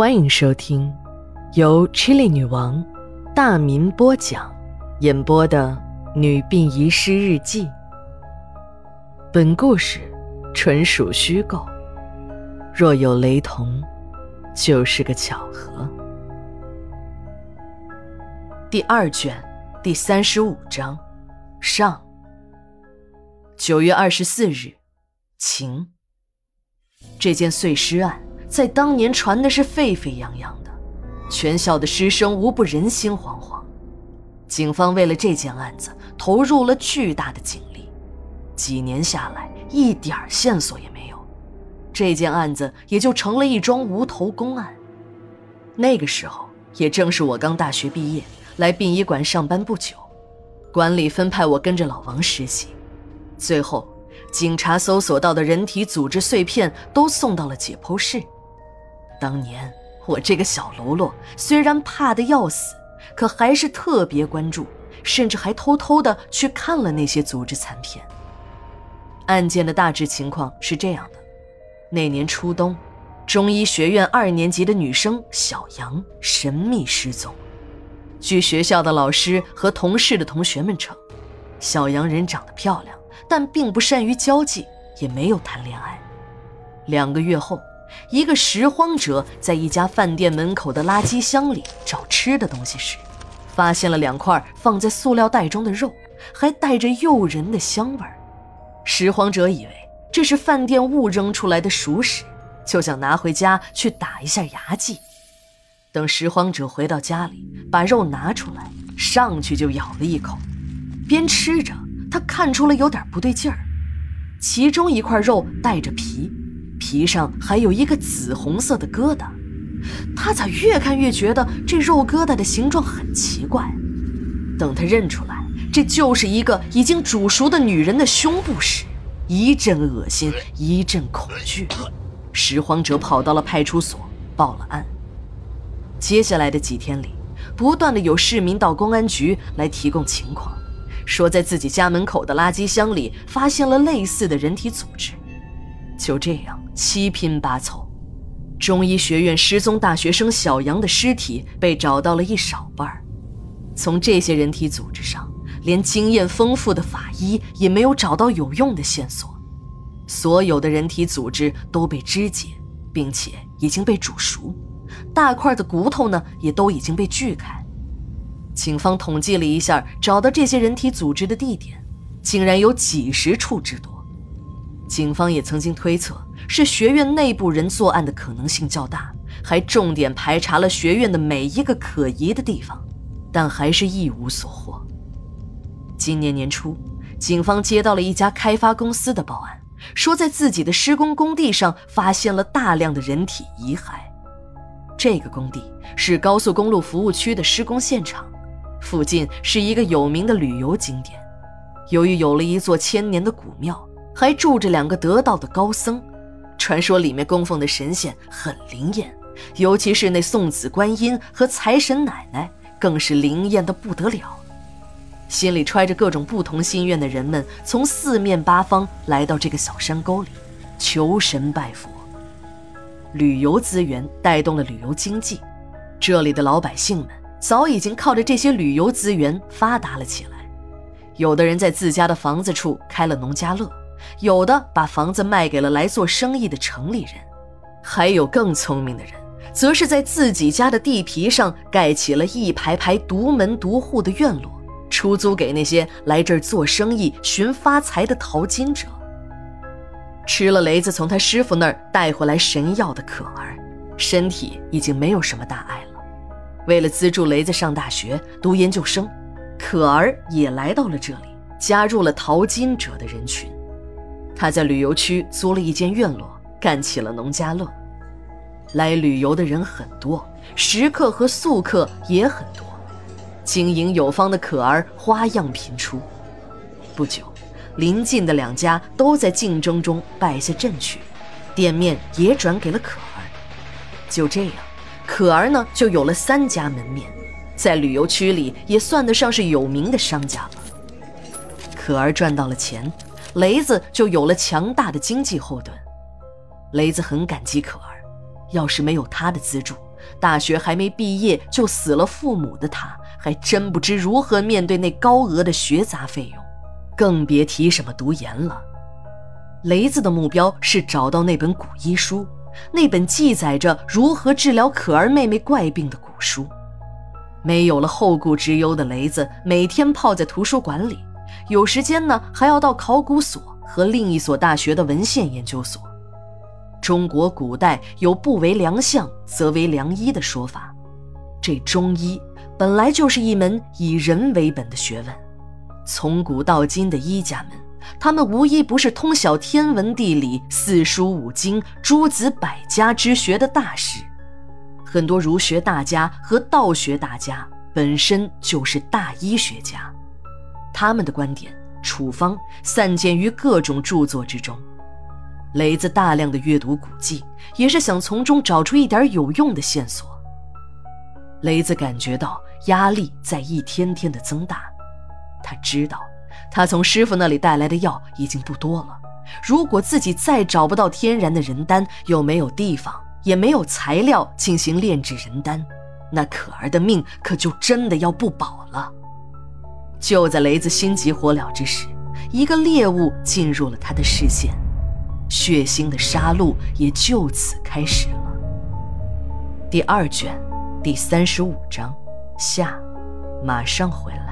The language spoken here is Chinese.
欢迎收听由 Chili 女王大民播讲、演播的《女病遗失日记》。本故事纯属虚构，若有雷同，就是个巧合。第二卷第三十五章上。九月二十四日，晴。这件碎尸案。在当年传的是沸沸扬扬的，全校的师生无不人心惶惶。警方为了这件案子投入了巨大的警力，几年下来一点线索也没有，这件案子也就成了一桩无头公案。那个时候也正是我刚大学毕业来殡仪馆上班不久，管理分派我跟着老王实习，最后警察搜索到的人体组织碎片都送到了解剖室。当年我这个小喽啰虽然怕得要死，可还是特别关注，甚至还偷偷的去看了那些组织残片。案件的大致情况是这样的：那年初冬，中医学院二年级的女生小杨神秘失踪。据学校的老师和同事的同学们称，小杨人长得漂亮，但并不善于交际，也没有谈恋爱。两个月后。一个拾荒者在一家饭店门口的垃圾箱里找吃的东西时，发现了两块放在塑料袋中的肉，还带着诱人的香味儿。拾荒者以为这是饭店误扔出来的熟食，就想拿回家去打一下牙祭。等拾荒者回到家里，把肉拿出来，上去就咬了一口，边吃着，他看出了有点不对劲儿，其中一块肉带着皮。皮上还有一个紫红色的疙瘩，他咋越看越觉得这肉疙瘩的形状很奇怪？等他认出来这就是一个已经煮熟的女人的胸部时，一阵恶心，一阵恐惧。拾荒者跑到了派出所报了案。接下来的几天里，不断的有市民到公安局来提供情况，说在自己家门口的垃圾箱里发现了类似的人体组织。就这样。七拼八凑，中医学院失踪大学生小杨的尸体被找到了一少半从这些人体组织上，连经验丰富的法医也没有找到有用的线索。所有的人体组织都被肢解，并且已经被煮熟，大块的骨头呢也都已经被锯开。警方统计了一下，找到这些人体组织的地点，竟然有几十处之多。警方也曾经推测。是学院内部人作案的可能性较大，还重点排查了学院的每一个可疑的地方，但还是一无所获。今年年初，警方接到了一家开发公司的报案，说在自己的施工工地上发现了大量的人体遗骸。这个工地是高速公路服务区的施工现场，附近是一个有名的旅游景点。由于有了一座千年的古庙，还住着两个得道的高僧。传说里面供奉的神仙很灵验，尤其是那送子观音和财神奶奶，更是灵验的不得了。心里揣着各种不同心愿的人们，从四面八方来到这个小山沟里，求神拜佛。旅游资源带动了旅游经济，这里的老百姓们早已经靠着这些旅游资源发达了起来。有的人在自家的房子处开了农家乐。有的把房子卖给了来做生意的城里人，还有更聪明的人，则是在自己家的地皮上盖起了一排排独门独户的院落，出租给那些来这儿做生意寻发财的淘金者。吃了雷子从他师傅那儿带回来神药的可儿，身体已经没有什么大碍了。为了资助雷子上大学、读研究生，可儿也来到了这里，加入了淘金者的人群。他在旅游区租了一间院落，干起了农家乐。来旅游的人很多，食客和宿客也很多，经营有方的可儿花样频出。不久，邻近的两家都在竞争中败下阵去，店面也转给了可儿。就这样，可儿呢就有了三家门面，在旅游区里也算得上是有名的商家了。可儿赚到了钱。雷子就有了强大的经济后盾，雷子很感激可儿，要是没有他的资助，大学还没毕业就死了父母的他，还真不知如何面对那高额的学杂费用，更别提什么读研了。雷子的目标是找到那本古医书，那本记载着如何治疗可儿妹妹怪病的古书。没有了后顾之忧的雷子，每天泡在图书馆里，有时间呢还要到考古所和另一所大学的文献研究所。中国古代有不为良相，则为良医的说法，这中医本来就是一门以人为本的学问。从古到今的医家们，他们无一不是通晓天文地理、四书五经、诸子百家之学的大师。很多儒学大家和道学大家本身就是大医学家，他们的观点、处方散见于各种著作之中。雷子大量的阅读古籍，也是想从中找出一点有用的线索。雷子感觉到压力在一天天的增大，他知道，他从师傅那里带来的药已经不多了。如果自己再找不到天然的人丹，又没有地方，也没有材料进行炼制人丹，那可儿的命可就真的要不保了。就在雷子心急火燎之时，一个猎物进入了他的视线。血腥的杀戮也就此开始了。第二卷，第三十五章，下，马上回来。